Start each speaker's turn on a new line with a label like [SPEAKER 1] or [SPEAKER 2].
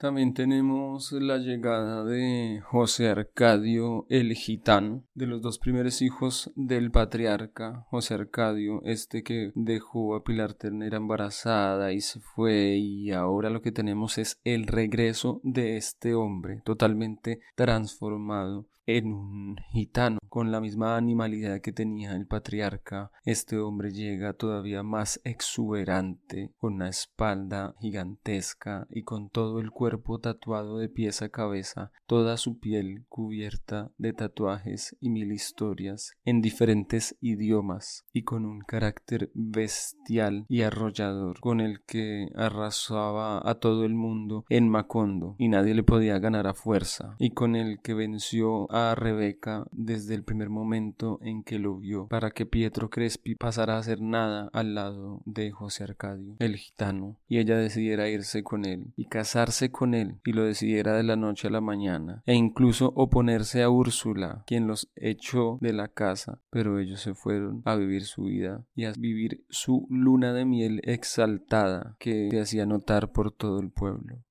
[SPEAKER 1] También tenemos la llegada de José Arcadio el Gitano, de los dos primeros hijos del patriarca José Arcadio, este que dejó a Pilar Ternera embarazada y se fue y ahora lo que tenemos es el regreso de este hombre totalmente transformado en un gitano. Con la misma animalidad que tenía el patriarca, este hombre llega todavía más exuberante, con una espalda gigantesca y con todo el cuerpo tatuado de pies a cabeza, toda su piel cubierta de tatuajes y mil historias en diferentes idiomas y con un carácter bestial y arrollador con el que arrasaba a todo el mundo en Macondo y nadie le podía ganar a fuerza y con el que venció a Rebeca desde el primer momento en que lo vio, para que Pietro Crespi pasara a hacer nada al lado de José Arcadio, el gitano, y ella decidiera irse con él y casarse con él y lo decidiera de la noche a la mañana, e incluso oponerse a Úrsula, quien los echó de la casa, pero ellos se fueron a vivir su vida y a vivir su luna de miel exaltada que se hacía notar por todo el pueblo.